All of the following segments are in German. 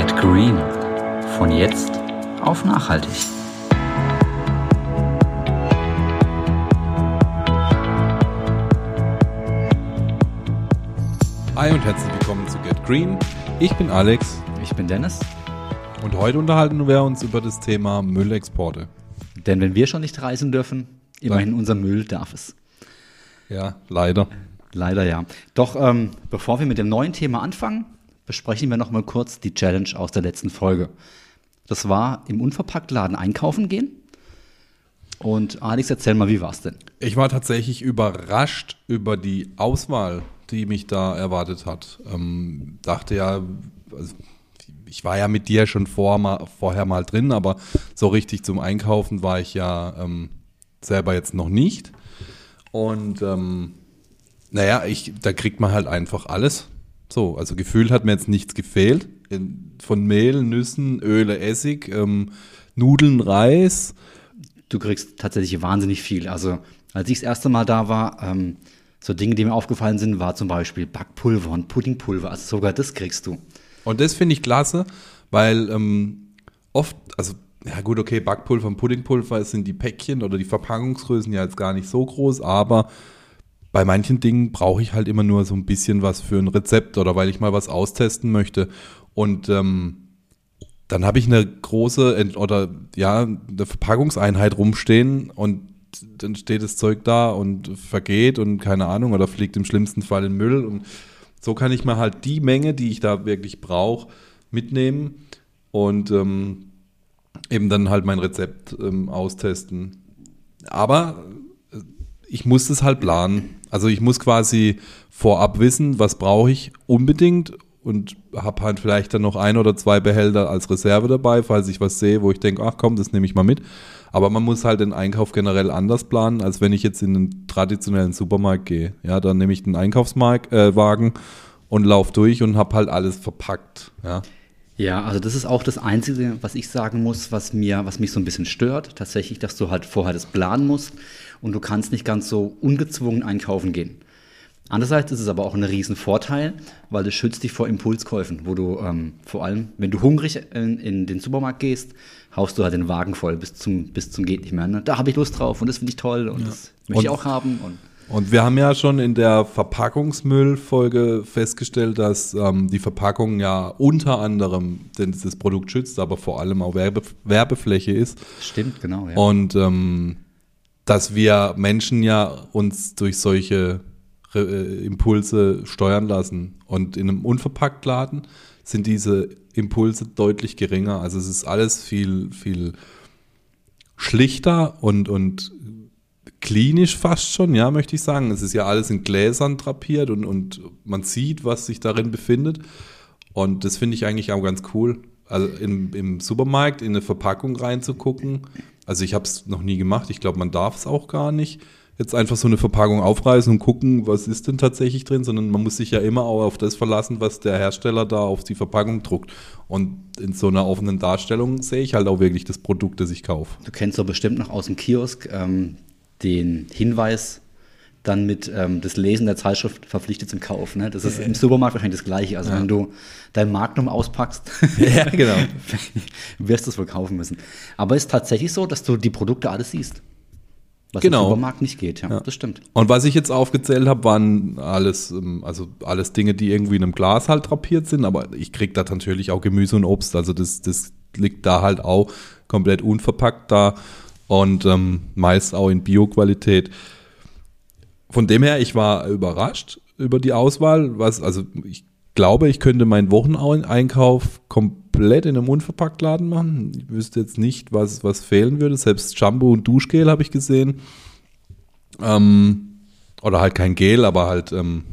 Get Green. Von jetzt auf nachhaltig. Hi und herzlich willkommen zu Get Green. Ich bin Alex Ich bin Dennis. und heute unterhalten wir uns über das Thema Müllexporte. Denn wenn wir schon nicht reisen dürfen, immerhin unser Müll darf es. Ja, leider. Leider ja. Doch ähm, bevor wir mit dem neuen Thema anfangen, besprechen wir noch mal kurz die Challenge aus der letzten Folge. Das war im Unverpacktladen einkaufen gehen. Und Alex, erzähl mal, wie war's denn? Ich war tatsächlich überrascht über die Auswahl, die mich da erwartet hat. Ähm, dachte ja, also ich war ja mit dir schon vor, mal, vorher mal drin, aber so richtig zum Einkaufen war ich ja ähm, selber jetzt noch nicht. Und ähm, naja, ich, da kriegt man halt einfach alles. So, also gefühlt hat mir jetzt nichts gefehlt. Von Mehl, Nüssen, Öle, Essig, ähm, Nudeln, Reis. Du kriegst tatsächlich wahnsinnig viel. Also, als ich das erste Mal da war, ähm, so Dinge, die mir aufgefallen sind, war zum Beispiel Backpulver und Puddingpulver. Also sogar das kriegst du. Und das finde ich klasse, weil ähm, oft, also ja gut, okay, Backpulver und Puddingpulver sind die Päckchen oder die Verpackungsgrößen ja jetzt gar nicht so groß, aber bei manchen Dingen brauche ich halt immer nur so ein bisschen was für ein Rezept oder weil ich mal was austesten möchte. Und ähm, dann habe ich eine große Ent- oder ja, eine Verpackungseinheit rumstehen und dann steht das Zeug da und vergeht und keine Ahnung oder fliegt im schlimmsten Fall in Müll und so kann ich mir halt die Menge, die ich da wirklich brauche, mitnehmen und ähm, eben dann halt mein Rezept ähm, austesten. Aber äh, ich muss das halt planen. Also ich muss quasi vorab wissen, was brauche ich unbedingt und habe halt vielleicht dann noch ein oder zwei Behälter als Reserve dabei, falls ich was sehe, wo ich denke, ach komm, das nehme ich mal mit. Aber man muss halt den Einkauf generell anders planen, als wenn ich jetzt in einen traditionellen Supermarkt gehe. Ja, dann nehme ich den Einkaufswagen äh, und laufe durch und habe halt alles verpackt. Ja. Ja, also das ist auch das Einzige, was ich sagen muss, was mir, was mich so ein bisschen stört. Tatsächlich, dass du halt vorher das planen musst und du kannst nicht ganz so ungezwungen einkaufen gehen. Andererseits ist es aber auch ein Riesenvorteil, weil es schützt dich vor Impulskäufen, wo du ähm, vor allem, wenn du hungrig in, in den Supermarkt gehst, haust du halt den Wagen voll bis zum, bis zum geht nicht mehr. Ne? Da habe ich Lust drauf und das finde ich toll und das möchte ich auch haben. Und Und wir haben ja schon in der Verpackungsmüllfolge festgestellt, dass ähm, die Verpackung ja unter anderem denn das Produkt schützt, aber vor allem auch Werbe Werbefläche ist. stimmt, genau. Ja. Und ähm, dass wir Menschen ja uns durch solche Re äh, Impulse steuern lassen. Und in einem Unverpacktladen sind diese Impulse deutlich geringer. Also es ist alles viel, viel schlichter und, und klinisch fast schon, ja, möchte ich sagen. Es ist ja alles in Gläsern drapiert und, und man sieht, was sich darin befindet. Und das finde ich eigentlich auch ganz cool. Also im, im Supermarkt in eine Verpackung reinzugucken. Also ich habe es noch nie gemacht. Ich glaube, man darf es auch gar nicht. Jetzt einfach so eine Verpackung aufreißen und gucken, was ist denn tatsächlich drin, sondern man muss sich ja immer auch auf das verlassen, was der Hersteller da auf die Verpackung druckt. Und in so einer offenen Darstellung sehe ich halt auch wirklich das Produkt, das ich kaufe. Du kennst doch bestimmt noch aus dem Kiosk ähm, den Hinweis dann mit ähm, das Lesen der Zeitschrift verpflichtet zum Kauf. Ne? Das ist im Supermarkt wahrscheinlich das Gleiche. Also wenn du dein Magnum auspackst, Ja, genau. wirst du es wohl kaufen müssen. Aber es ist tatsächlich so, dass du die Produkte alles siehst. Was Genau. im Supermarkt nicht geht. Ja, das stimmt. Und was ich jetzt aufgezählt habe, waren alles, ähm, also alles Dinge, die irgendwie in einem Glas halt drapiert sind, aber ich kriege da natürlich auch Gemüse und Obst. Also das, das liegt da halt auch komplett unverpackt da und ähm, meist auch in Bio-Qualität. Von dem her, ich war überrascht über die Auswahl. Was, also ich glaube, ich könnte meinen Wocheneinkauf komplett in einem Unverpacktladen machen. Ich wüsste jetzt nicht, was, was fehlen würde. Selbst Shampoo und Duschgel habe ich gesehen. Ähm, oder halt kein Gel, aber halt ähm,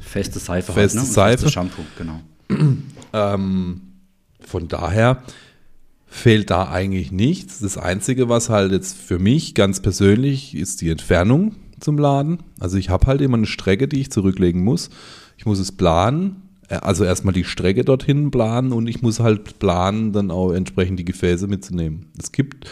Feste Seife Feste halt, ne? Seife. Festes Shampoo, genau. Ähm, von daher fehlt da eigentlich nichts. Das Einzige, was halt jetzt für mich ganz persönlich ist die Entfernung zum Laden. Also ich habe halt immer eine Strecke, die ich zurücklegen muss. Ich muss es planen. Äh, Also erstmal die Strecke dorthin planen und ich muss halt planen, dann auch entsprechend die Gefäße mitzunehmen. Es gibt,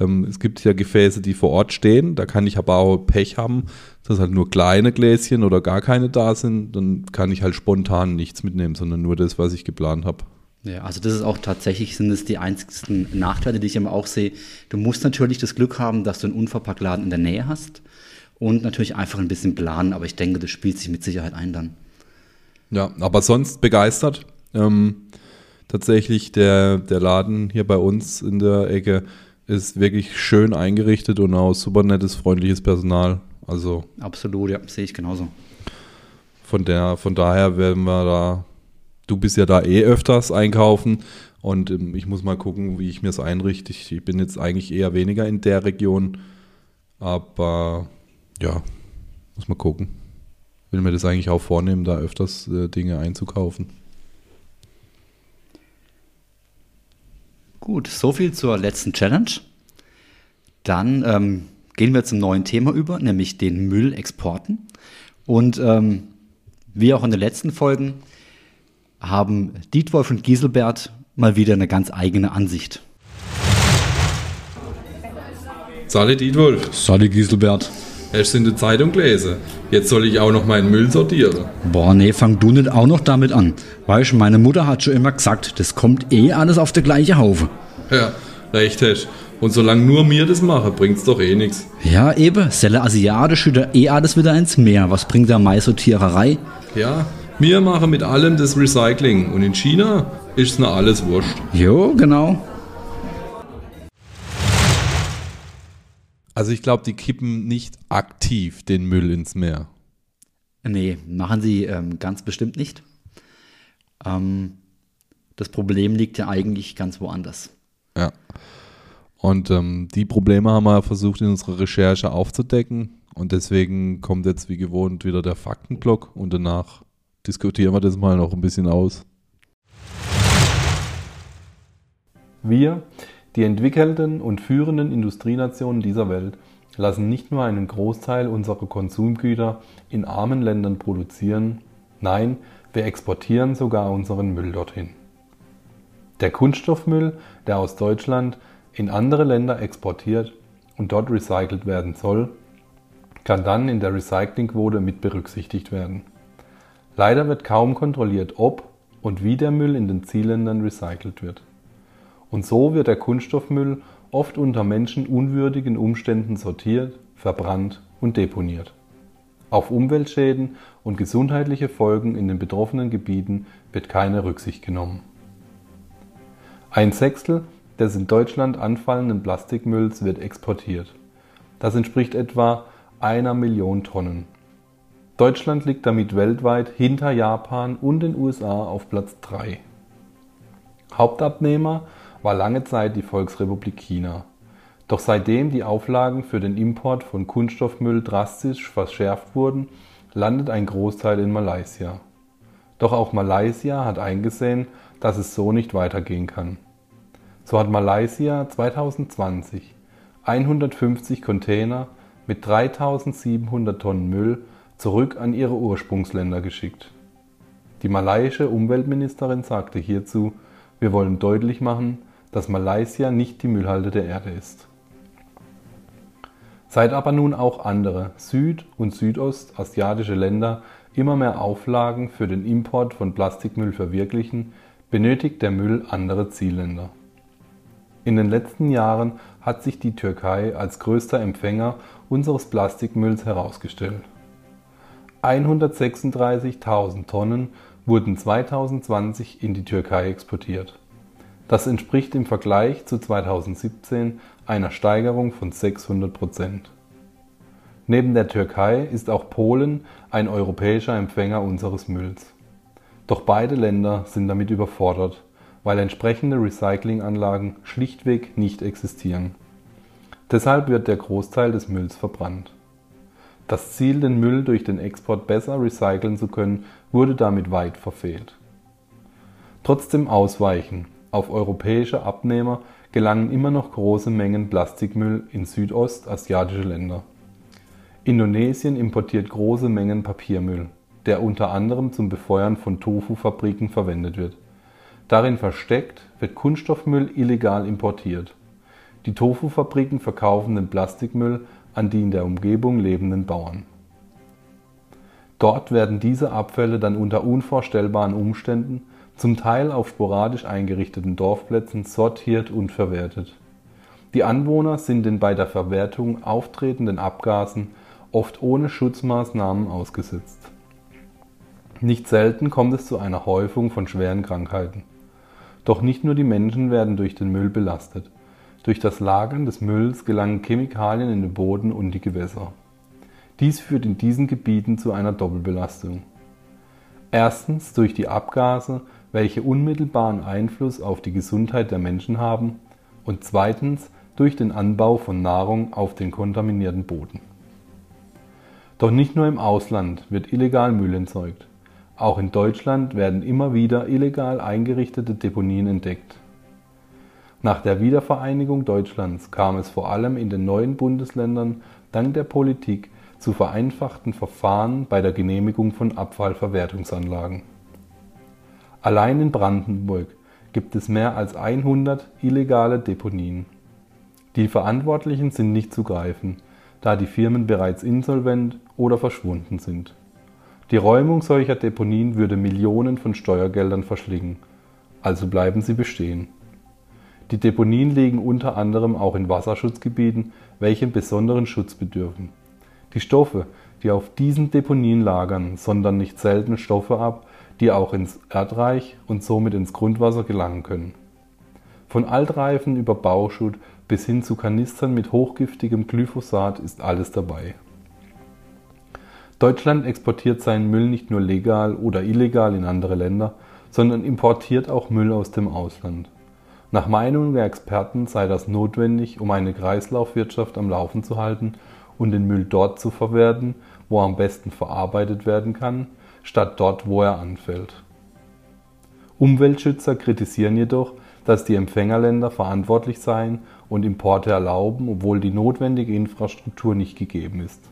ähm, es gibt ja Gefäße, die vor Ort stehen. Da kann ich aber auch Pech haben, dass halt nur kleine Gläschen oder gar keine da sind. Dann kann ich halt spontan nichts mitnehmen, sondern nur das, was ich geplant habe. Ja, also das ist auch tatsächlich, sind es die einzigsten Nachteile, die ich immer auch sehe. Du musst natürlich das Glück haben, dass du einen Unverpacktladen in der Nähe hast und natürlich einfach ein bisschen planen, aber ich denke, das spielt sich mit Sicherheit ein dann. Ja, aber sonst begeistert. Ähm, tatsächlich der, der Laden hier bei uns in der Ecke ist wirklich schön eingerichtet und auch super nettes, freundliches Personal. Also Absolut, ja, sehe ich genauso. von der, von daher werden wir da, du bist ja da eh öfters einkaufen und ähm, ich muss mal gucken, wie ich mir es einrichte. Ich, ich bin jetzt eigentlich eher weniger in der Region, aber ja, muss mal gucken. Will mir das eigentlich auch vornehmen, da öfters äh, Dinge einzukaufen. Gut, soviel zur letzten Challenge. Dann ähm, gehen wir zum neuen Thema über, nämlich den Müllexporten. Und ähm, wie auch in den letzten Folgen haben Dietwolf und Giselbert mal wieder eine ganz eigene Ansicht. Salut Dietwolf, Sali Giselbert. Hast du in der Zeitung gelesen? Jetzt soll ich auch noch meinen Müll sortieren. Boah, nee, fang du nicht auch noch damit an. Weißt du, meine Mutter hat schon immer gesagt, das kommt eh alles auf der gleiche Haufe. Ja, recht hast. Und solange nur mir das mache, bringt's doch eh nichts. Ja, eben, Selle Asiatisch schüttet eh alles wieder ins Meer. Was bringt da Maisortiererei? Ja, wir machen mit allem das Recycling und in China ist's noch alles wurscht. Jo, genau. Also ich glaube, die kippen nicht aktiv den Müll ins Meer. Nee, machen sie ähm, ganz bestimmt nicht. Ähm, das Problem liegt ja eigentlich ganz woanders. Ja. Und ähm, die Probleme haben wir versucht in unserer Recherche aufzudecken. Und deswegen kommt jetzt wie gewohnt wieder der Faktenblock und danach diskutieren wir das mal noch ein bisschen aus. Wir, die entwickelten und führenden Industrienationen dieser Welt, lassen nicht nur einen Großteil unserer Konsumgüter in armen Ländern produzieren, nein, wir exportieren sogar unseren Müll dorthin. Der Kunststoffmüll, der aus Deutschland in andere Länder exportiert und dort recycelt werden soll, kann dann in der Recyclingquote mit berücksichtigt werden. Leider wird kaum kontrolliert, ob und wie der Müll in den Zielländern recycelt wird. Und so wird der Kunststoffmüll oft unter menschenunwürdigen Umständen sortiert, verbrannt und deponiert. Auf Umweltschäden und gesundheitliche Folgen in den betroffenen Gebieten wird keine Rücksicht genommen. Ein Sechstel des in Deutschland anfallenden Plastikmülls wird exportiert. Das entspricht etwa einer Million Tonnen. Deutschland liegt damit weltweit hinter Japan und den USA auf Platz 3. Hauptabnehmer war lange Zeit die Volksrepublik China. Doch seitdem die Auflagen für den Import von Kunststoffmüll drastisch verschärft wurden, landet ein Großteil in Malaysia. Doch auch Malaysia hat eingesehen, dass es so nicht weitergehen kann. So hat Malaysia 2020 150 Container mit 3700 Tonnen Müll zurück an ihre Ursprungsländer geschickt. Die malaiische Umweltministerin sagte hierzu, wir wollen deutlich machen, dass Malaysia nicht die Müllhalde der Erde ist. Seit aber nun auch andere süd- und südostasiatische Länder immer mehr Auflagen für den Import von Plastikmüll verwirklichen, benötigt der Müll andere Zielländer. In den letzten Jahren hat sich die Türkei als größter Empfänger unseres Plastikmülls herausgestellt. 136.000 Tonnen wurden 2020 in die Türkei exportiert. Das entspricht im Vergleich zu 2017 einer Steigerung von 600 Prozent. Neben der Türkei ist auch Polen ein europäischer Empfänger unseres Mülls. Doch beide Länder sind damit überfordert, weil entsprechende Recyclinganlagen schlichtweg nicht existieren. Deshalb wird der Großteil des Mülls verbrannt. Das Ziel, den Müll durch den Export besser recyceln zu können, wurde damit weit verfehlt. Trotzdem Ausweichen auf europäische Abnehmer gelangen immer noch große Mengen Plastikmüll in südostasiatische Länder. Indonesien importiert große Mengen Papiermüll, der unter anderem zum Befeuern von Tofu-Fabriken verwendet wird. Darin versteckt wird Kunststoffmüll illegal importiert. Die Tofu-Fabriken verkaufen den Plastikmüll an die in der Umgebung lebenden Bauern. Dort werden diese Abfälle dann unter unvorstellbaren Umständen zum Teil auf sporadisch eingerichteten Dorfplätzen sortiert und verwertet. Die Anwohner sind den bei der Verwertung auftretenden Abgasen oft ohne Schutzmaßnahmen ausgesetzt. Nicht selten kommt es zu einer Häufung von schweren Krankheiten. Doch nicht nur die Menschen werden durch den Müll belastet. Durch das Lagern des Mülls gelangen Chemikalien in den Boden und die Gewässer. Dies führt in diesen Gebieten zu einer Doppelbelastung. Erstens durch die Abgase, welche unmittelbaren Einfluss auf die Gesundheit der Menschen haben, und zweitens durch den Anbau von Nahrung auf den kontaminierten Boden. Doch nicht nur im Ausland wird illegal Müll entsorgt. Auch in Deutschland werden immer wieder illegal eingerichtete Deponien entdeckt. Nach der Wiedervereinigung Deutschlands kam es vor allem in den neuen Bundesländern dank der Politik zu vereinfachten Verfahren bei der Genehmigung von Abfallverwertungsanlagen. Allein in Brandenburg gibt es mehr als 100 illegale Deponien. Die Verantwortlichen sind nicht zu greifen, da die Firmen bereits insolvent oder verschwunden sind. Die Räumung solcher Deponien würde Millionen von Steuergeldern verschlingen, also bleiben sie bestehen. Die Deponien liegen unter anderem auch in Wasserschutzgebieten, welche besonderen Schutz bedürfen. Die Stoffe, die auf diesen Deponien lagern, sondern nicht selten Stoffe ab, die auch ins Erdreich und somit ins Grundwasser gelangen können. Von Altreifen über Bauschutt bis hin zu Kanistern mit hochgiftigem Glyphosat ist alles dabei. Deutschland exportiert seinen Müll nicht nur legal oder illegal in andere Länder, sondern importiert auch Müll aus dem Ausland. Nach Meinung der Experten sei das notwendig, um eine Kreislaufwirtschaft am Laufen zu halten und den Müll dort zu verwerten, wo er am besten verarbeitet werden kann, statt dort, wo er anfällt. Umweltschützer kritisieren jedoch, dass die Empfängerländer verantwortlich seien und Importe erlauben, obwohl die notwendige Infrastruktur nicht gegeben ist.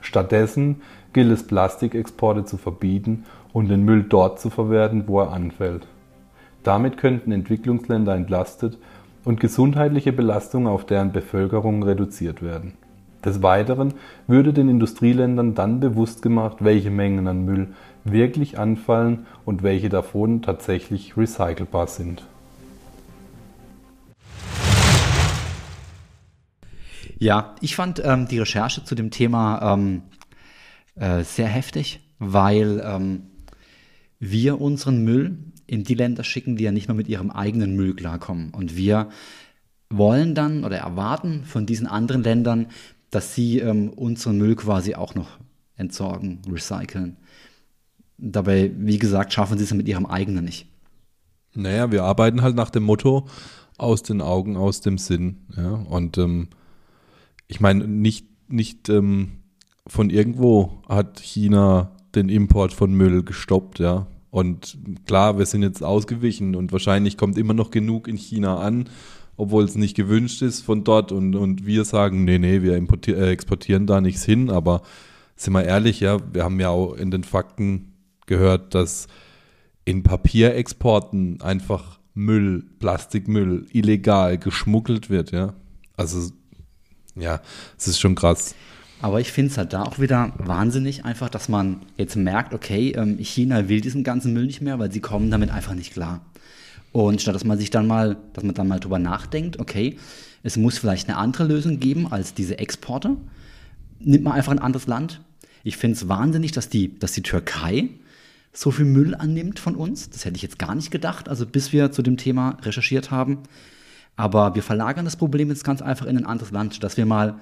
Stattdessen gilt es, Plastikexporte zu verbieten und den Müll dort zu verwerten, wo er anfällt. Damit könnten Entwicklungsländer entlastet und gesundheitliche Belastungen auf deren Bevölkerung reduziert werden. Des Weiteren würde den Industrieländern dann bewusst gemacht, welche Mengen an Müll wirklich anfallen und welche davon tatsächlich recycelbar sind. Ja, ich fand ähm, die Recherche zu dem Thema ähm, äh, sehr heftig, weil ähm, wir unseren Müll in die Länder schicken, die ja nicht mehr mit ihrem eigenen Müll klarkommen. Und wir wollen dann oder erwarten von diesen anderen Ländern, dass sie ähm, unseren Müll quasi auch noch entsorgen, recyceln. Dabei, wie gesagt, schaffen sie es mit ihrem eigenen nicht. Naja, wir arbeiten halt nach dem Motto aus den Augen, aus dem Sinn. Ja? Und ähm, ich meine, nicht, nicht ähm, von irgendwo hat China den Import von Müll gestoppt, ja. Und klar, wir sind jetzt ausgewichen und wahrscheinlich kommt immer noch genug in China an obwohl es nicht gewünscht ist von dort und, und wir sagen, nee, nee, wir äh, exportieren da nichts hin, aber sind wir ehrlich, ja, wir haben ja auch in den Fakten gehört, dass in Papierexporten einfach Müll, Plastikmüll illegal geschmuggelt wird, ja. Also, ja, es ist schon krass. Aber ich finde es halt da auch wieder wahnsinnig einfach, dass man jetzt merkt, okay, ähm, China will diesen ganzen Müll nicht mehr, weil sie kommen damit einfach nicht klar. Und statt dass man sich dann mal, dass man dann mal drüber nachdenkt, okay, es muss vielleicht eine andere Lösung geben als diese Exporte, nimmt man einfach ein anderes Land. Ich finde es wahnsinnig, dass die, dass die Türkei so viel Müll annimmt von uns. Das hätte ich jetzt gar nicht gedacht, also bis wir zu dem Thema recherchiert haben. Aber wir verlagern das Problem jetzt ganz einfach in ein anderes Land, dass wir mal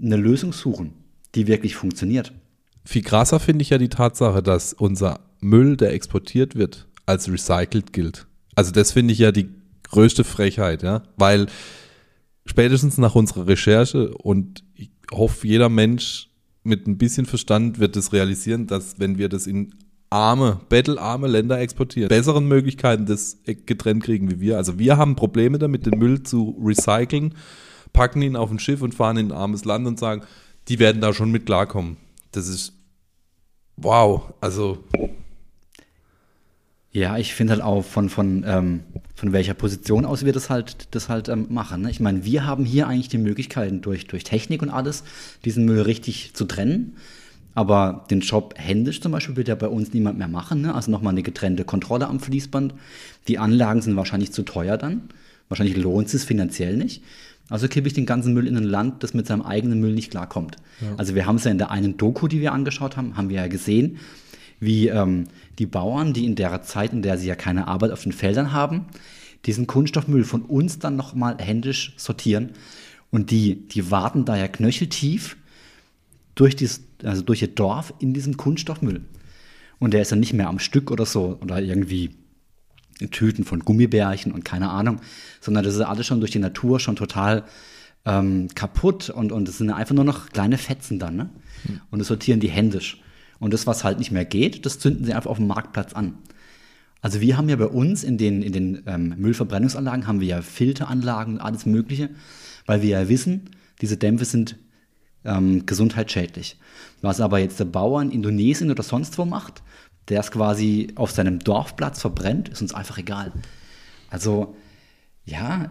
eine Lösung suchen, die wirklich funktioniert. Viel krasser finde ich ja die Tatsache, dass unser Müll, der exportiert wird, als recycelt gilt. Also das finde ich ja die größte Frechheit, ja, weil spätestens nach unserer Recherche und ich hoffe, jeder Mensch mit ein bisschen Verstand wird es realisieren, dass wenn wir das in arme, bettelarme Länder exportieren, besseren Möglichkeiten das getrennt kriegen wie wir. Also wir haben Probleme damit, den Müll zu recyceln, packen ihn auf ein Schiff und fahren in ein armes Land und sagen, die werden da schon mit klarkommen. Das ist wow, also ja, ich finde halt auch von, von, ähm, von welcher Position aus wir das halt, das halt ähm, machen. Ne? Ich meine, wir haben hier eigentlich die Möglichkeiten durch, durch Technik und alles, diesen Müll richtig zu trennen. Aber den Job händisch zum Beispiel wird ja bei uns niemand mehr machen. Ne? Also nochmal eine getrennte Kontrolle am Fließband. Die Anlagen sind wahrscheinlich zu teuer dann. Wahrscheinlich lohnt es finanziell nicht. Also kippe ich den ganzen Müll in ein Land, das mit seinem eigenen Müll nicht klarkommt. Ja. Also wir haben es ja in der einen Doku, die wir angeschaut haben, haben wir ja gesehen, wie ähm, die Bauern, die in der Zeit, in der sie ja keine Arbeit auf den Feldern haben, diesen Kunststoffmüll von uns dann nochmal händisch sortieren. Und die, die warten da ja knöcheltief durch, dies, also durch ihr Dorf in diesem Kunststoffmüll. Und der ist dann nicht mehr am Stück oder so oder irgendwie in Tüten von Gummibärchen und keine Ahnung, sondern das ist alles schon durch die Natur schon total ähm, kaputt und, und es sind einfach nur noch kleine Fetzen dann. Ne? Hm. Und das sortieren die händisch. Und das, was halt nicht mehr geht, das zünden sie einfach auf dem Marktplatz an. Also wir haben ja bei uns in den, in den ähm, Müllverbrennungsanlagen haben wir ja Filteranlagen und alles Mögliche, weil wir ja wissen, diese Dämpfe sind ähm, gesundheitsschädlich. Was aber jetzt der Bauer in Indonesien oder sonst wo macht, der es quasi auf seinem Dorfplatz verbrennt, ist uns einfach egal. Also, ja,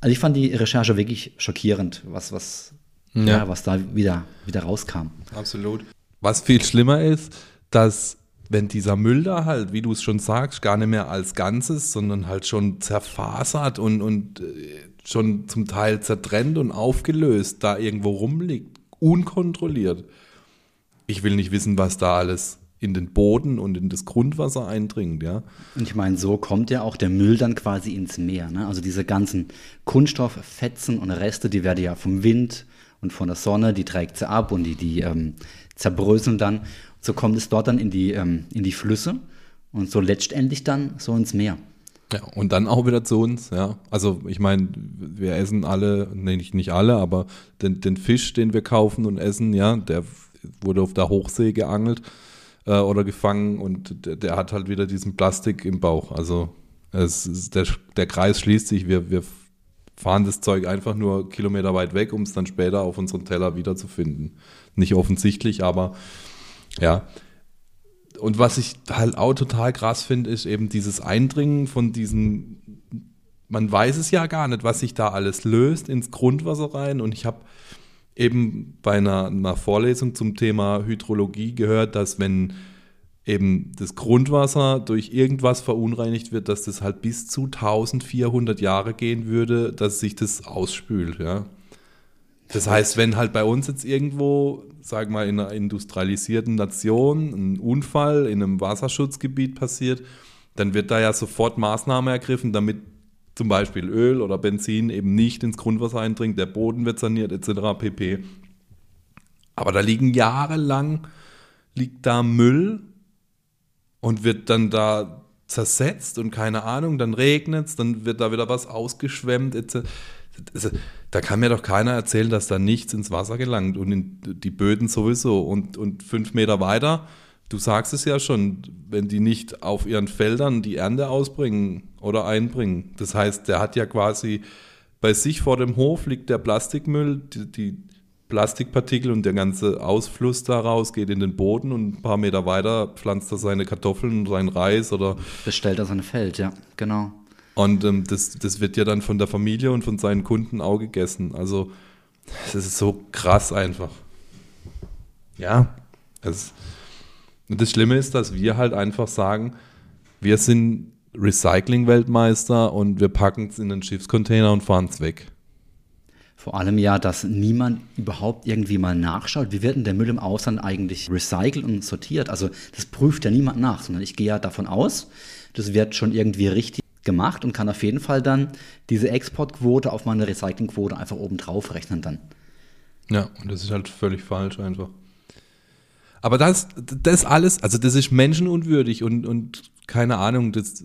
also ich fand die Recherche wirklich schockierend, was, was, ja. ja. was da wieder, wieder rauskam. Absolut. Was viel schlimmer ist, dass wenn dieser Müll da halt, wie du es schon sagst, gar nicht mehr als Ganzes, sondern halt schon zerfasert und, und äh, schon zum Teil zertrennt und aufgelöst da irgendwo rumliegt, unkontrolliert. Ich will nicht wissen, was da alles in den Boden und in das Grundwasser eindringt, ja. Und ich meine, so kommt ja auch der Müll dann quasi ins Meer. Ne? Also diese ganzen Kunststofffetzen und Reste, die werden ja vom Wind und von der Sonne, die trägt sie ab und die, die ähm, zerbröseln dann. So kommt es dort dann in die, ähm, in die Flüsse und so letztendlich dann so ins Meer. Ja, und dann auch wieder zu uns, ja. Also ich meine, wir essen alle, nee, nicht, nicht alle, aber den, den Fisch, den wir kaufen und essen, ja, der wurde auf der Hochsee geangelt äh, oder gefangen und der, der, hat halt wieder diesen Plastik im Bauch. Also es ist, der, der Kreis schließt sich, wir, wir fahren das Zeug einfach nur Kilometer weit weg, um es dann später auf unserem Teller wiederzufinden. Nicht offensichtlich, aber ja, und was ich halt auch total krass finde, ist eben dieses Eindringen von diesen, man weiß es ja gar nicht, was sich da alles löst ins Grundwasser rein. Und ich habe eben bei einer, einer, Vorlesung zum Thema Hydrologie gehört, dass wenn eben das Grundwasser durch irgendwas verunreinigt wird, dass das halt bis zu 1400 Jahre gehen würde, dass sich das ausspült, ja. Das heißt, wenn halt bei uns jetzt irgendwo, sag mal, in einer industrialisierten Nation ein Unfall in einem Wasserschutzgebiet passiert, dann wird da ja sofort Maßnahme ergriffen, damit zum Beispiel Öl oder Benzin eben nicht ins Grundwasser eindringt, der Boden wird saniert etc. pp. Aber da liegen jahrelang, liegt da Müll und wird dann da zersetzt und keine Ahnung, dann regnet es, dann wird da wieder was ausgeschwemmt etc da kann mir doch keiner erzählen, dass da nichts ins Wasser gelangt und in die Böden sowieso. Und, und fünf Meter weiter, du sagst es ja schon, wenn die nicht auf ihren Feldern die Ernte ausbringen oder einbringen. Das heißt, der hat ja quasi bei sich vor dem Hof liegt der Plastikmüll, die, die Plastikpartikel und der ganze Ausfluss daraus geht in den Boden und ein paar Meter weiter pflanzt er seine Kartoffeln, seinen Reis oder. Bestellt er sein Feld, ja, genau. Und ähm, das, das wird ja dann von der Familie und von seinen Kunden auch gegessen. Also, das ist so krass einfach. Ja. Es, und das Schlimme ist, dass wir halt einfach sagen, wir sind Recycling-Weltmeister und wir packen es in den Schiffscontainer und fahren es weg. Vor allem ja, dass niemand überhaupt irgendwie mal nachschaut, wie wird denn der Müll im Ausland eigentlich recycelt und sortiert. Also das prüft ja niemand nach, sondern ich gehe ja davon aus, das wird schon irgendwie richtig gemacht und kann auf jeden Fall dann diese Exportquote auf meine Recyclingquote einfach oben drauf rechnen dann. Ja, und das ist halt völlig falsch einfach. Aber das, das alles, also das ist menschenunwürdig und, und keine Ahnung, das,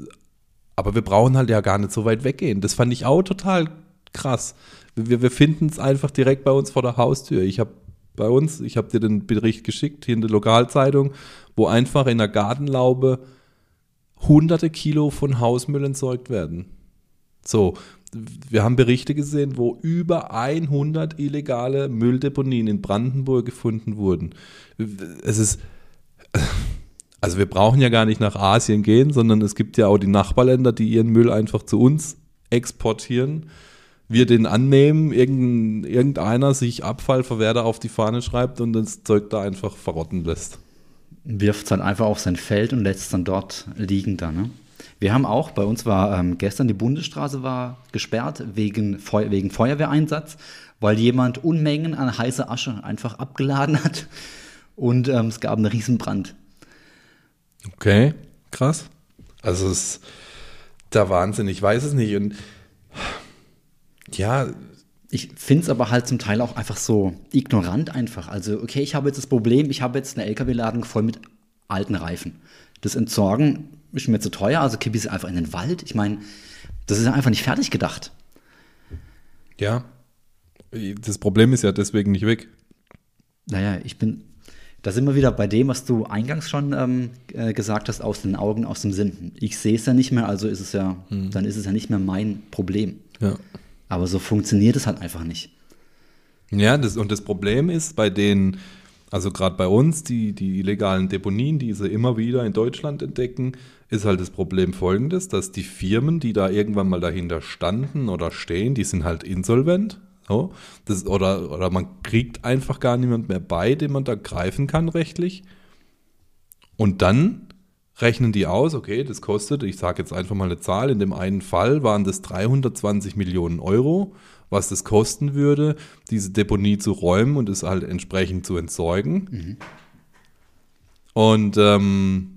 aber wir brauchen halt ja gar nicht so weit weggehen. Das fand ich auch total krass. Wir, wir finden es einfach direkt bei uns vor der Haustür. Ich habe bei uns, ich habe dir den Bericht geschickt, hier in der Lokalzeitung, wo einfach in der Gartenlaube hunderte Kilo von Hausmüll entsorgt werden. So, wir haben Berichte gesehen, wo über 100 illegale Mülldeponien in Brandenburg gefunden wurden. Es ist, also wir brauchen ja gar nicht nach Asien gehen, sondern es gibt ja auch die Nachbarländer, die ihren Müll einfach zu uns exportieren. Wir den annehmen, irgendein, irgendeiner sich Abfallverwerter auf die Fahne schreibt und das Zeug da einfach verrotten lässt. Wirft es halt einfach auf sein Feld und lässt es dann dort liegen da, ne? Wir haben auch, bei uns war ähm, gestern die Bundesstraße war gesperrt wegen, Feu wegen Feuerwehreinsatz, weil jemand Unmengen an heißer Asche einfach abgeladen hat und ähm, es gab einen Riesenbrand. Okay, krass. Also es ist der Wahnsinn, ich weiß es nicht. Und ja, Ich finde es aber halt zum Teil auch einfach so ignorant einfach. Also, okay, ich habe jetzt das Problem, ich habe jetzt eine LKW-Ladung voll mit alten Reifen. Das Entsorgen ist mir zu teuer, also kippe ich sie einfach in den Wald. Ich meine, das ist ja einfach nicht fertig gedacht. ja. Das Problem ist ja deswegen nicht weg. Naja, ich bin. Da sind wir wieder bei dem, was du eingangs schon ähm, äh, gesagt hast, aus den Augen, aus dem Sinn. Ich sehe es ja nicht mehr, also ist es ja, dann ist es ja nicht mehr mein Problem. Ja. Aber so funktioniert es halt einfach nicht. Ja, das, und das Problem ist bei den, also gerade bei uns, die, die illegalen Deponien, die sie immer wieder in Deutschland entdecken, ist halt das Problem folgendes, dass die Firmen, die da irgendwann mal dahinter standen oder stehen, die sind halt insolvent. So, das, oder, oder man kriegt einfach gar niemand mehr bei, den man da greifen kann rechtlich. Und dann rechnen die aus, okay, das kostet, ich sage jetzt einfach mal eine Zahl, in dem einen Fall waren das 320 Millionen Euro, was das kosten würde, diese Deponie zu räumen und es halt entsprechend zu entsorgen. Und ähm,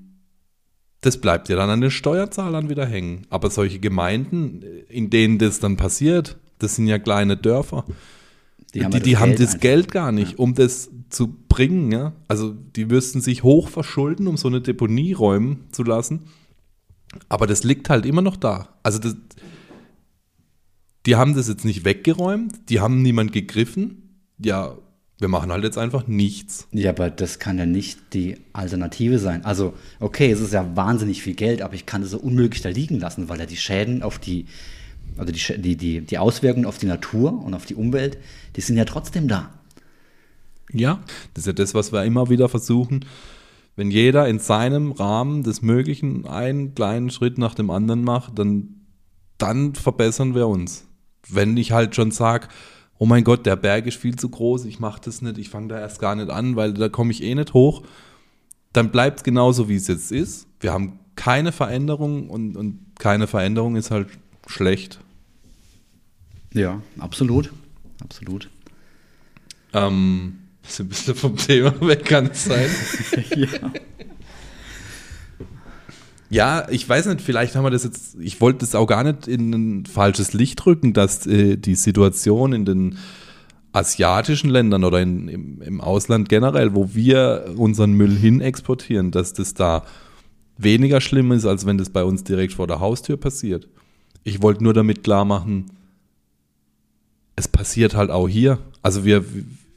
das bleibt ja dann an den Steuerzahlern wieder hängen. Aber solche Gemeinden, in denen das dann passiert, das sind ja kleine Dörfer. Die, ja die, die haben das. Geld gar nicht, um das zu bringen. Ja? Also die müssten sich hoch verschulden, um so eine Deponie räumen zu lassen. Aber das liegt halt immer noch da. Also das, die haben das jetzt nicht weggeräumt, die haben niemand gegriffen. Ja, wir machen halt jetzt einfach nichts. Ja, aber das kann ja nicht die Alternative sein. Also, okay, es ist ja wahnsinnig viel Geld, aber ich kann es so unmöglich da liegen lassen, weil ja die Schäden auf die, also die, die, die, die Auswirkungen auf die Natur und auf die Umwelt, die sind ja trotzdem da. Ja, das ist ja das, was wir immer wieder versuchen. Wenn jeder in seinem Rahmen des Möglichen einen kleinen Schritt nach dem anderen macht, dann, dann verbessern wir uns. Wenn ich halt schon sage, oh mein Gott, der Berg ist viel zu groß, ich mache das nicht, ich fange da erst gar nicht an, weil da komme ich eh nicht hoch, dann bleibt es genauso, wie es jetzt ist. Wir haben keine Veränderung und, und keine Veränderung ist halt schlecht. Ja, absolut. Absolut. Ähm, ist ein bisschen vom Thema weg, kann es sein? ja. Ja, ich weiß nicht, vielleicht haben wir das jetzt, ich wollte das auch gar nicht in ein falsches Licht rücken, dass äh, die Situation in den asiatischen Ländern oder in, im, im Ausland generell, wo wir unseren Müll hin exportieren, dass das da weniger schlimm ist, als wenn das bei uns direkt vor der Haustür passiert. Ich wollte nur damit klar machen, es passiert halt auch hier. Also wir,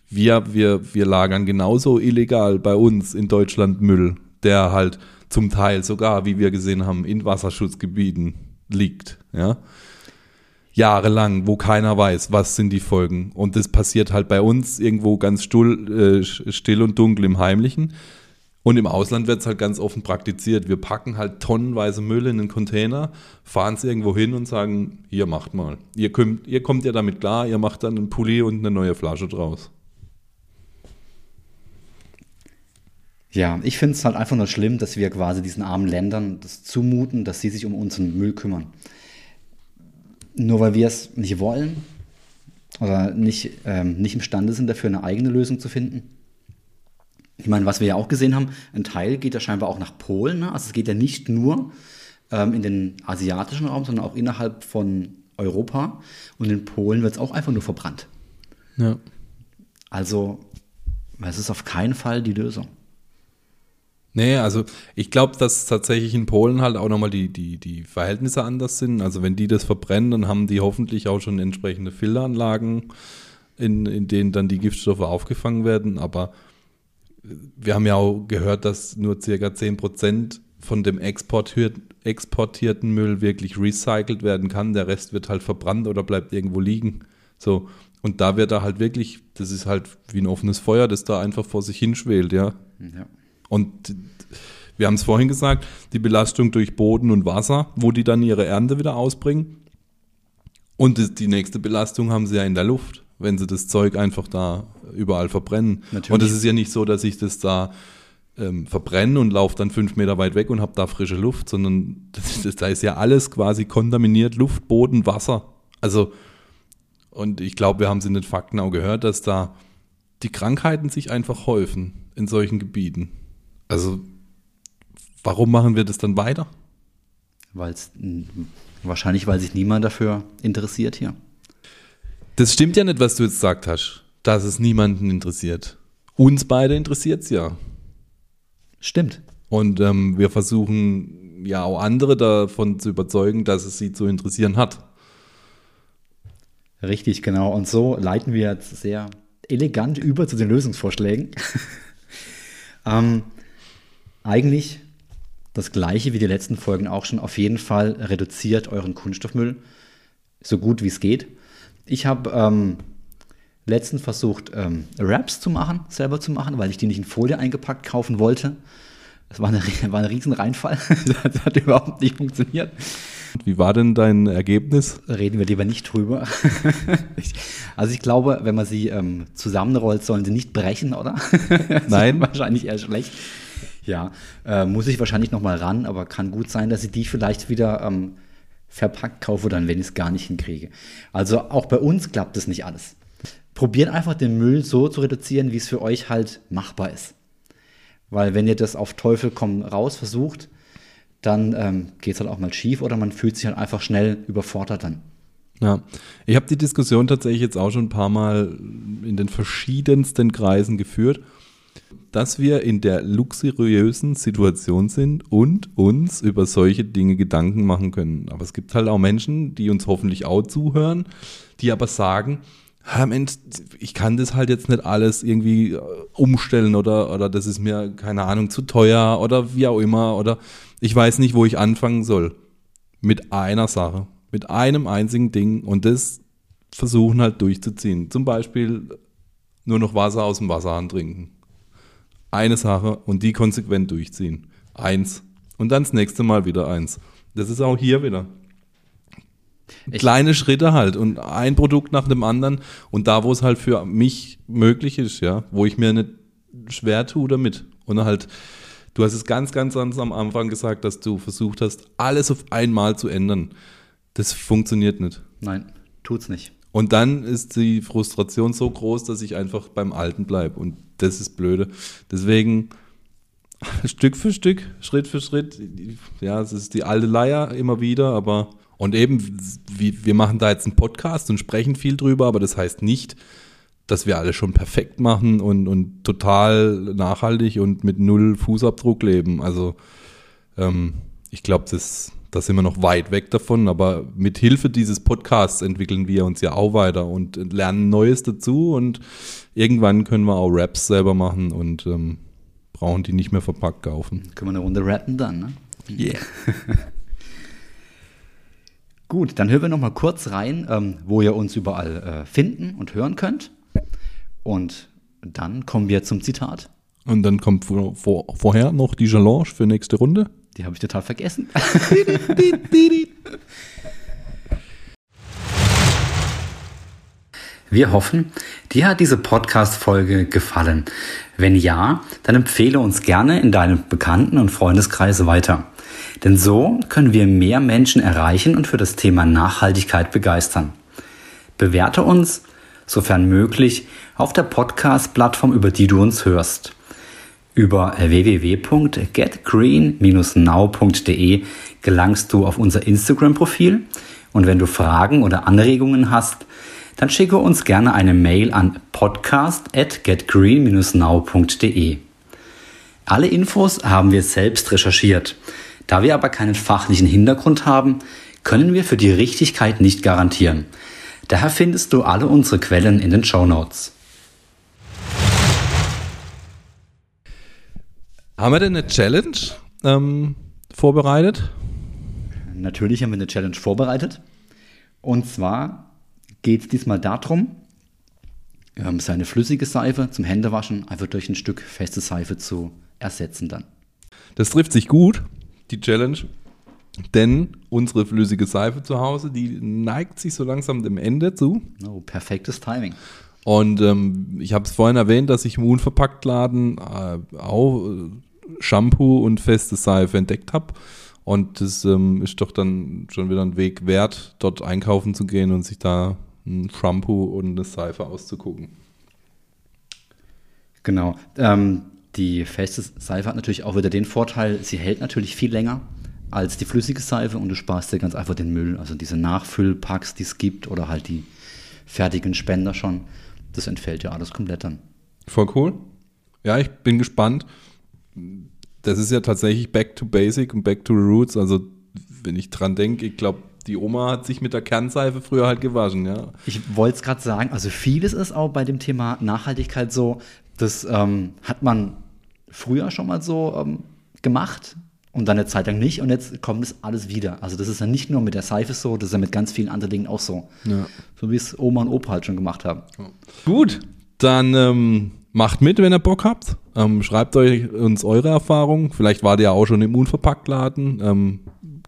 wir, wir, wir lagern genauso illegal bei uns in Deutschland Müll, der halt zum Teil sogar, wie wir gesehen haben, in Wasserschutzgebieten liegt. Ja? Jahrelang, wo keiner weiß, was sind die Folgen. Und das passiert halt bei uns irgendwo ganz stull, äh, still und dunkel im Heimlichen. Und im Ausland wird es halt ganz offen praktiziert. Wir packen halt tonnenweise Müll in einen Container, fahren es irgendwo hin und sagen, hier macht mal. Ihr kommt, ihr kommt ja damit klar, ihr macht dann einen Pulli und eine neue Flasche draus. Ja, ich finde es halt einfach nur schlimm, dass wir quasi diesen armen Ländern das zumuten, dass sie sich um unseren Müll kümmern. Nur weil wir es nicht wollen oder nicht, ähm, nicht imstande sind, dafür eine eigene Lösung zu finden. Ich meine, was wir ja auch gesehen haben, ein Teil geht ja scheinbar auch nach Polen. Ne? Also es geht ja nicht nur ähm, in den asiatischen Raum, sondern auch innerhalb von Europa. Und in Polen wird es auch einfach nur verbrannt. Ja. Also es ist auf keinen Fall die Lösung. Nee, also ich glaube, dass tatsächlich in Polen halt auch nochmal die, die, die Verhältnisse anders sind. Also wenn die das verbrennen, dann haben die hoffentlich auch schon entsprechende Filteranlagen, in, in denen dann die Giftstoffe aufgefangen werden. Aber wir haben ja auch gehört, dass nur circa 10% von dem exportiert, exportierten Müll wirklich recycelt werden kann. Der Rest wird halt verbrannt oder bleibt irgendwo liegen. So. Und da wird da halt wirklich, das ist halt wie ein offenes Feuer, das da einfach vor sich hinschwelt, ja. Ja. Und wir haben es vorhin gesagt, die Belastung durch Boden und Wasser, wo die dann ihre Ernte wieder ausbringen. Und die nächste Belastung haben sie ja in der Luft, wenn sie das Zeug einfach da überall verbrennen. Natürlich. Und es ist ja nicht so, dass ich das da ähm, verbrenne und laufe dann fünf Meter weit weg und habe da frische Luft, sondern das, das, da ist ja alles quasi kontaminiert, Luft, Boden, Wasser. Also, und ich glaube, wir haben es in den Fakten auch gehört, dass da die Krankheiten sich einfach häufen in solchen Gebieten. Also, warum machen wir das dann weiter? Weil's, mh, wahrscheinlich, weil sich niemand dafür interessiert hier. Das stimmt ja nicht, was du jetzt gesagt hast, dass es niemanden interessiert. Uns beide interessiert es ja. Stimmt. Und ähm, wir versuchen ja auch andere davon zu überzeugen, dass es sie zu interessieren hat. Richtig, genau. Und so leiten wir jetzt sehr elegant über zu den Lösungsvorschlägen. ähm, eigentlich das gleiche wie die letzten Folgen auch schon. Auf jeden Fall reduziert euren Kunststoffmüll so gut wie es geht. Ich habe ähm, letztens versucht, ähm, Wraps zu machen, selber zu machen, weil ich die nicht in Folie eingepackt kaufen wollte. Das war, eine, war ein riesen Reinfall. das hat überhaupt nicht funktioniert. Wie war denn dein Ergebnis? Reden wir lieber nicht drüber. Also ich glaube, wenn man sie ähm, zusammenrollt, sollen sie nicht brechen, oder? Nein. wahrscheinlich eher schlecht. Ja, äh, muss ich wahrscheinlich noch mal ran, aber kann gut sein, dass ich die vielleicht wieder ähm, verpackt kaufe, dann wenn ich es gar nicht hinkriege. Also auch bei uns klappt es nicht alles. Probiert einfach den Müll so zu reduzieren, wie es für euch halt machbar ist. Weil wenn ihr das auf Teufel komm raus versucht, dann ähm, geht es halt auch mal schief oder man fühlt sich halt einfach schnell überfordert dann. Ja, ich habe die Diskussion tatsächlich jetzt auch schon ein paar Mal in den verschiedensten Kreisen geführt, dass wir in der luxuriösen Situation sind und uns über solche Dinge Gedanken machen können. Aber es gibt halt auch Menschen, die uns hoffentlich auch zuhören, die aber sagen, "Ha, Mensch, ich kann das halt jetzt nicht alles irgendwie äh, umstellen oder, oder das ist mir, keine Ahnung, zu teuer oder wie auch immer oder ich weiß nicht, wo ich anfangen soll mit einer Sache, mit einem einzigen Ding und das versuchen halt durchzuziehen. Zum Beispiel nur noch Wasser aus dem Wasserhahn trinken. Eine Sache und die konsequent durchziehen. Eins. Und dann das nächste Mal wieder eins. Das ist auch hier wieder. Ich- Kleine Schritte halt und ein Produkt nach dem anderen und da, wo es halt für mich möglich ist, ja, wo ich mir nicht schwer tue damit. Und halt, du hast es ganz, ganz, ganz am Anfang gesagt, dass du versucht hast, alles auf einmal zu ändern. Das funktioniert nicht. Nein, tut's nicht. Und dann ist die Frustration so groß, dass ich einfach beim Alten bleibe. Und das ist blöde. Deswegen Stück für Stück, Schritt für Schritt. Ja, es ist die alte Leier immer wieder, aber und eben, wir machen da jetzt einen Podcast und sprechen viel drüber, aber das heißt nicht, dass wir alles schon perfekt machen und, und total nachhaltig und mit null Fußabdruck leben. Also ähm, ich glaube, das, da sind wir noch weit weg davon, aber mit Hilfe dieses Podcasts entwickeln wir uns ja auch weiter und lernen Neues dazu und irgendwann können wir auch Raps selber machen und ähm, brauchen die nicht mehr verpackt kaufen. Können wir eine Runde rappen dann, ne? Yeah. Gut, dann hören wir noch mal kurz rein, ähm, wo ihr uns überall äh, finden und hören könnt. Und dann kommen wir zum Zitat. Und dann kommt vor, vor, vorher noch die Challenge für nächste Runde. Die habe ich total vergessen. Wir hoffen, dir hat diese Podcast-Folge gefallen. Wenn ja, dann empfehle uns gerne in deinem Bekannten- und Freundeskreis weiter. Denn so können wir mehr Menschen erreichen und für das Thema Nachhaltigkeit begeistern. Bewerte uns, sofern möglich, auf der Podcast-Plattform, über die du uns hörst. Über www.getgreen-now.de gelangst du auf unser Instagram-Profil und wenn du Fragen oder Anregungen hast, dann schicke uns gerne eine Mail an podcast@getgreen-now.de. Alle Infos haben wir selbst recherchiert. Da wir aber keinen fachlichen Hintergrund haben, können wir für die Richtigkeit nicht garantieren. Daher findest du alle unsere Quellen in den Show Notes. Haben wir denn eine Challenge ähm, vorbereitet? Natürlich haben wir eine Challenge vorbereitet. Und zwar geht es diesmal darum, ähm, seine flüssige Seife zum Händewaschen einfach durch ein Stück feste Seife zu ersetzen dann. Das trifft sich gut, die Challenge. Denn unsere flüssige Seife zu Hause, die neigt sich so langsam dem Ende zu. Oh, perfektes Timing. Und ähm, ich habe es vorhin erwähnt, dass ich im Unverpacktladen äh, auch Shampoo und feste Seife entdeckt habe. Und das ähm, ist doch dann schon wieder ein Weg wert, dort einkaufen zu gehen und sich da ein Shampoo und eine Seife auszugucken. Genau. Ähm, die feste Seife hat natürlich auch wieder den Vorteil, sie hält natürlich viel länger als die flüssige Seife und du sparst dir ganz einfach den Müll. Also diese Nachfüllpacks, die es gibt oder halt die fertigen Spender schon, das entfällt ja alles komplett dann. Voll cool. Ja, ich bin gespannt. Das ist ja tatsächlich back to basic und back to roots. Also, wenn ich dran denke, ich glaube, die Oma hat sich mit der Kernseife früher halt gewaschen, ja. Ich wollte es gerade sagen, also vieles ist auch bei dem Thema Nachhaltigkeit so, das ähm, hat man früher schon mal so ähm, gemacht und dann eine Zeit lang nicht und jetzt kommt es alles wieder. Also das ist ja nicht nur mit der Seife so, das ist ja mit ganz vielen anderen Dingen auch so. Ja. So wie es Oma und Opa halt schon gemacht haben. Gut, dann ähm, macht mit, wenn ihr Bock habt. Ähm, schreibt euch uns eure Erfahrungen. Vielleicht wart ihr ja auch schon im Unverpacktladen. Ähm,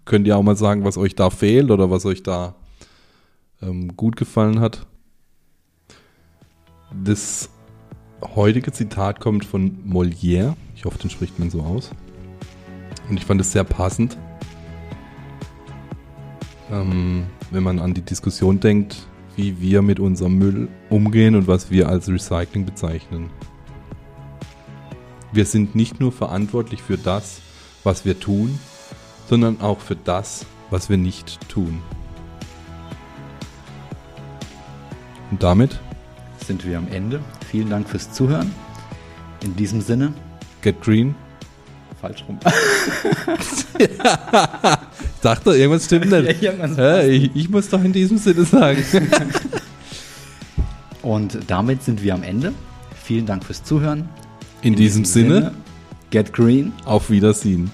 könnt ihr auch mal sagen, was euch da fehlt oder was euch da ähm, gut gefallen hat. Das heutige Zitat kommt von Molière. Ich hoffe, den spricht man so aus. Und ich fand es sehr passend. Ähm, wenn man an die Diskussion denkt, wie wir mit unserem Müll umgehen und was wir als Recycling bezeichnen. Wir sind nicht nur verantwortlich für das, was wir tun, sondern auch für das, was wir nicht tun. Und damit Sind wir am Ende. Vielen Dank fürs Zuhören. In diesem Sinne, get green. falsch rum. Ich dachte, irgendwas stimmt nicht. Ja, Hä, ich, ich muss doch in diesem Sinne sagen. Und damit sind wir am Ende. Vielen Dank fürs Zuhören. In, diesem, Sinne, Get Green. auf Wiedersehen.